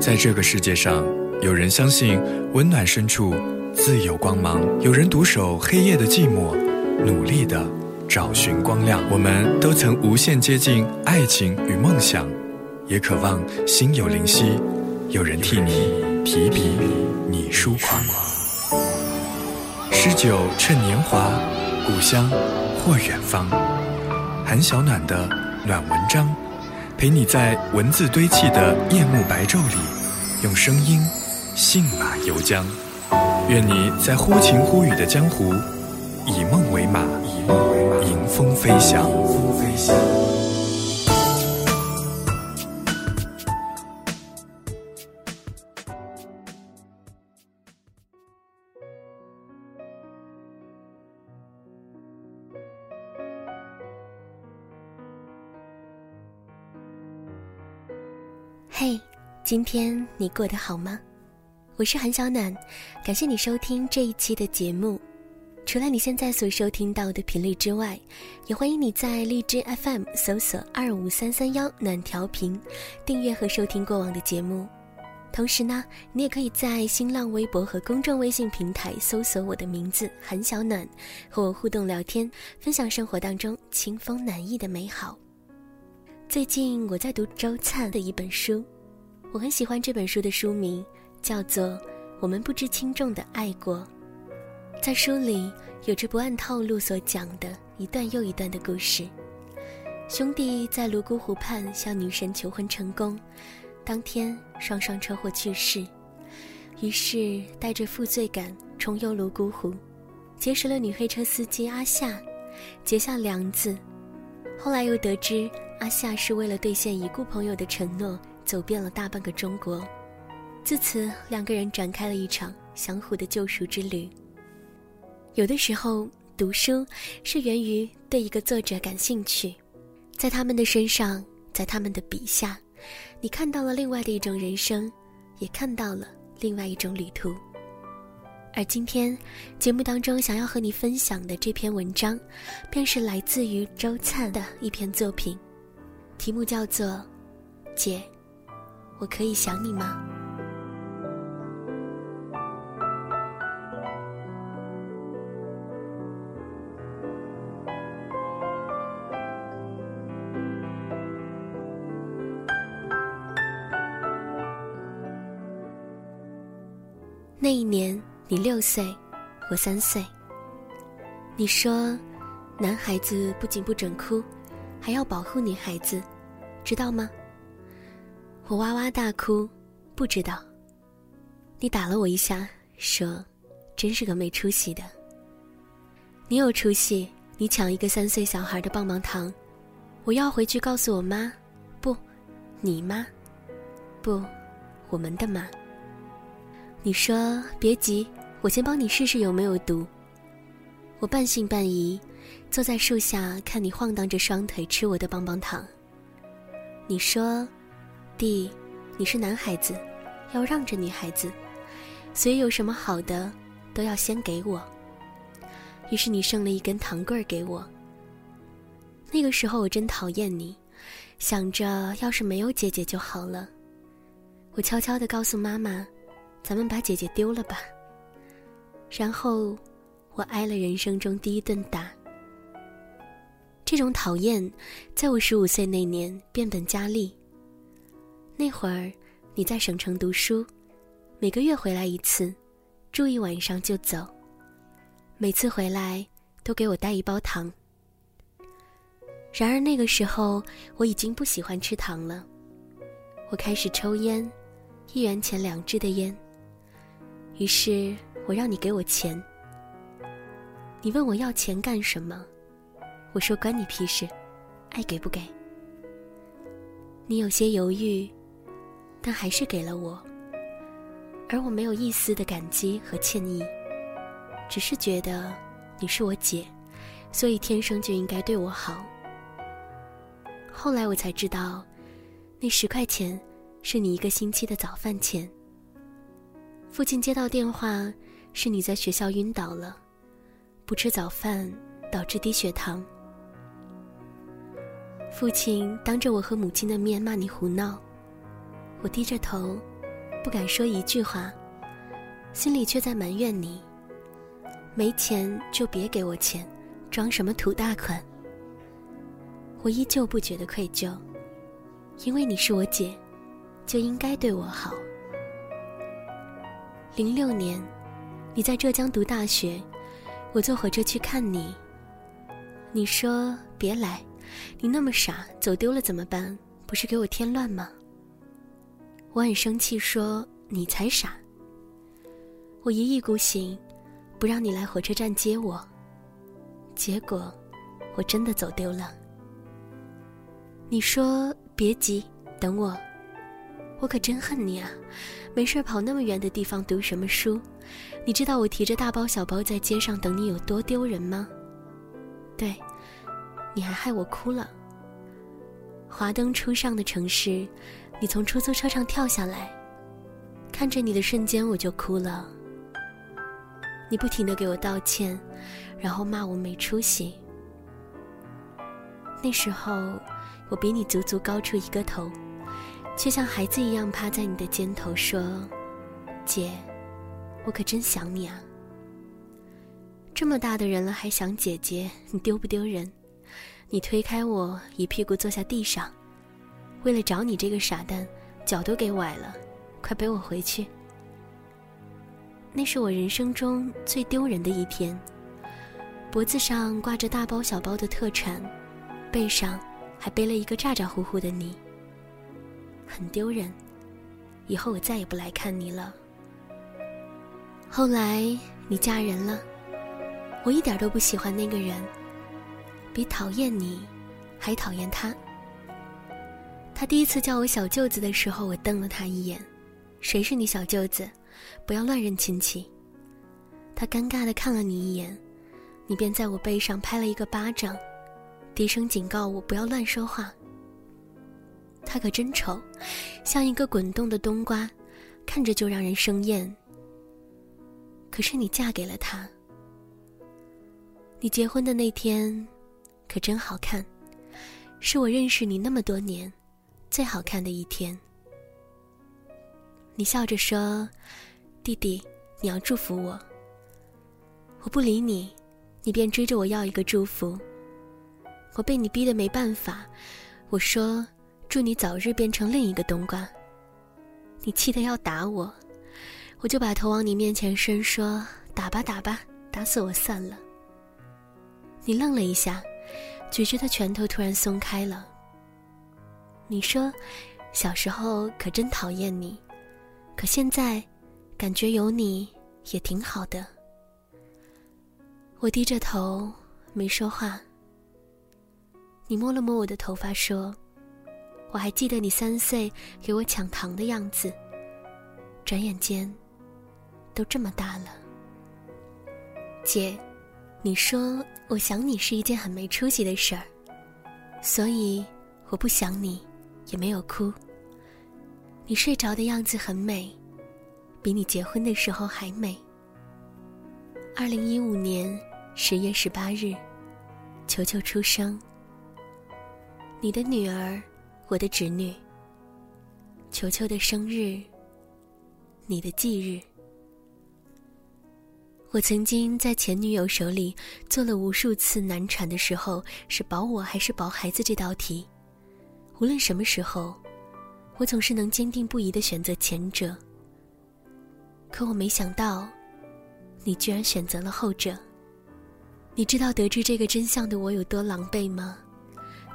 在这个世界上，有人相信温暖深处自有光芒，有人独守黑夜的寂寞，努力的找寻光亮。我们都曾无限接近爱情与梦想，也渴望心有灵犀，有人替你提笔，你疏狂。诗酒趁年华，故乡或远方。韩小暖的暖文章，陪你在文字堆砌的夜幕白昼里，用声音信马由缰。愿你在忽晴忽雨的江湖，以梦为马，迎风飞翔。嘿，今天你过得好吗？我是韩小暖，感谢你收听这一期的节目。除了你现在所收听到的频率之外，也欢迎你在荔枝 FM 搜索二五三三幺暖调频，订阅和收听过往的节目。同时呢，你也可以在新浪微博和公众微信平台搜索我的名字韩小暖，和我互动聊天，分享生活当中清风暖意的美好。最近我在读周灿的一本书，我很喜欢这本书的书名，叫做《我们不知轻重的爱过》。在书里有着不按套路所讲的一段又一段的故事。兄弟在泸沽湖畔向女神求婚成功，当天双双车祸去世，于是带着负罪感重游泸沽湖，结识了女黑车司机阿夏，结下梁子。后来又得知。阿夏是为了兑现已故朋友的承诺，走遍了大半个中国。自此，两个人展开了一场相互的救赎之旅。有的时候，读书是源于对一个作者感兴趣，在他们的身上，在他们的笔下，你看到了另外的一种人生，也看到了另外一种旅途。而今天节目当中想要和你分享的这篇文章，便是来自于周灿的一篇作品。题目叫做《姐，我可以想你吗？》那一年你六岁，我三岁。你说，男孩子不仅不准哭。还要保护女孩子，知道吗？我哇哇大哭，不知道。你打了我一下，说：“真是个没出息的。”你有出息，你抢一个三岁小孩的棒棒糖，我要回去告诉我妈，不，你妈，不，我们的妈。你说别急，我先帮你试试有没有毒。我半信半疑。坐在树下看你晃荡着双腿吃我的棒棒糖。你说：“弟，你是男孩子，要让着女孩子，所以有什么好的都要先给我。”于是你剩了一根糖棍儿给我。那个时候我真讨厌你，想着要是没有姐姐就好了。我悄悄地告诉妈妈：“咱们把姐姐丢了吧。”然后我挨了人生中第一顿打。这种讨厌，在我十五岁那年变本加厉。那会儿，你在省城读书，每个月回来一次，住一晚上就走。每次回来都给我带一包糖。然而那个时候，我已经不喜欢吃糖了。我开始抽烟，一元钱两支的烟。于是我让你给我钱。你问我要钱干什么？我说关你屁事，爱给不给？你有些犹豫，但还是给了我。而我没有一丝的感激和歉意，只是觉得你是我姐，所以天生就应该对我好。后来我才知道，那十块钱是你一个星期的早饭钱。父亲接到电话，是你在学校晕倒了，不吃早饭导致低血糖。父亲当着我和母亲的面骂你胡闹，我低着头，不敢说一句话，心里却在埋怨你。没钱就别给我钱，装什么土大款？我依旧不觉得愧疚，因为你是我姐，就应该对我好。零六年，你在浙江读大学，我坐火车去看你。你说别来，你那么傻，走丢了怎么办？不是给我添乱吗？我很生气，说你才傻。我一意孤行，不让你来火车站接我。结果，我真的走丢了。你说别急，等我。我可真恨你啊！没事跑那么远的地方读什么书？你知道我提着大包小包在街上等你有多丢人吗？对，你还害我哭了。华灯初上的城市，你从出租车上跳下来，看着你的瞬间我就哭了。你不停的给我道歉，然后骂我没出息。那时候，我比你足足高出一个头。却像孩子一样趴在你的肩头说：“姐，我可真想你啊！这么大的人了还想姐姐，你丢不丢人？”你推开我，一屁股坐下地上，为了找你这个傻蛋，脚都给崴了，快背我回去。那是我人生中最丢人的一天，脖子上挂着大包小包的特产，背上还背了一个咋咋呼呼的你。很丢人，以后我再也不来看你了。后来你嫁人了，我一点都不喜欢那个人，比讨厌你还讨厌他。他第一次叫我小舅子的时候，我瞪了他一眼：“谁是你小舅子？不要乱认亲戚。”他尴尬的看了你一眼，你便在我背上拍了一个巴掌，低声警告我不要乱说话。他可真丑，像一个滚动的冬瓜，看着就让人生厌。可是你嫁给了他，你结婚的那天，可真好看，是我认识你那么多年最好看的一天。你笑着说：“弟弟，你要祝福我。”我不理你，你便追着我要一个祝福。我被你逼得没办法，我说。祝你早日变成另一个冬瓜。你气得要打我，我就把头往你面前伸，说：“打吧，打吧，打死我算了。”你愣了一下，举着的拳头突然松开了。你说：“小时候可真讨厌你，可现在，感觉有你也挺好的。”我低着头没说话。你摸了摸我的头发，说。我还记得你三岁给我抢糖的样子，转眼间都这么大了。姐，你说我想你是一件很没出息的事儿，所以我不想你，也没有哭。你睡着的样子很美，比你结婚的时候还美。二零一五年十月十八日，球球出生，你的女儿。我的侄女，球球的生日，你的忌日。我曾经在前女友手里做了无数次难产的时候是保我还是保孩子这道题，无论什么时候，我总是能坚定不移的选择前者。可我没想到，你居然选择了后者。你知道得知这个真相的我有多狼狈吗？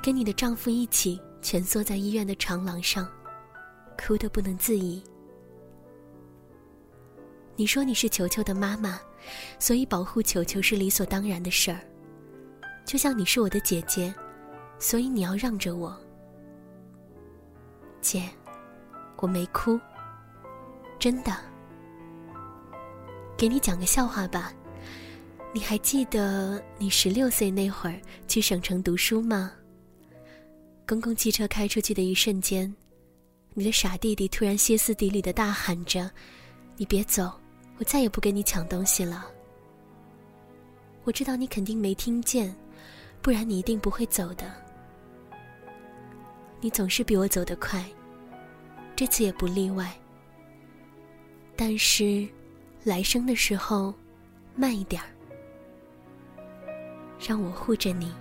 跟你的丈夫一起。蜷缩在医院的长廊上，哭得不能自已。你说你是球球的妈妈，所以保护球球是理所当然的事儿。就像你是我的姐姐，所以你要让着我。姐，我没哭，真的。给你讲个笑话吧，你还记得你十六岁那会儿去省城读书吗？公共汽车开出去的一瞬间，你的傻弟弟突然歇斯底里的大喊着：“你别走，我再也不跟你抢东西了。”我知道你肯定没听见，不然你一定不会走的。你总是比我走得快，这次也不例外。但是来生的时候慢一点儿，让我护着你。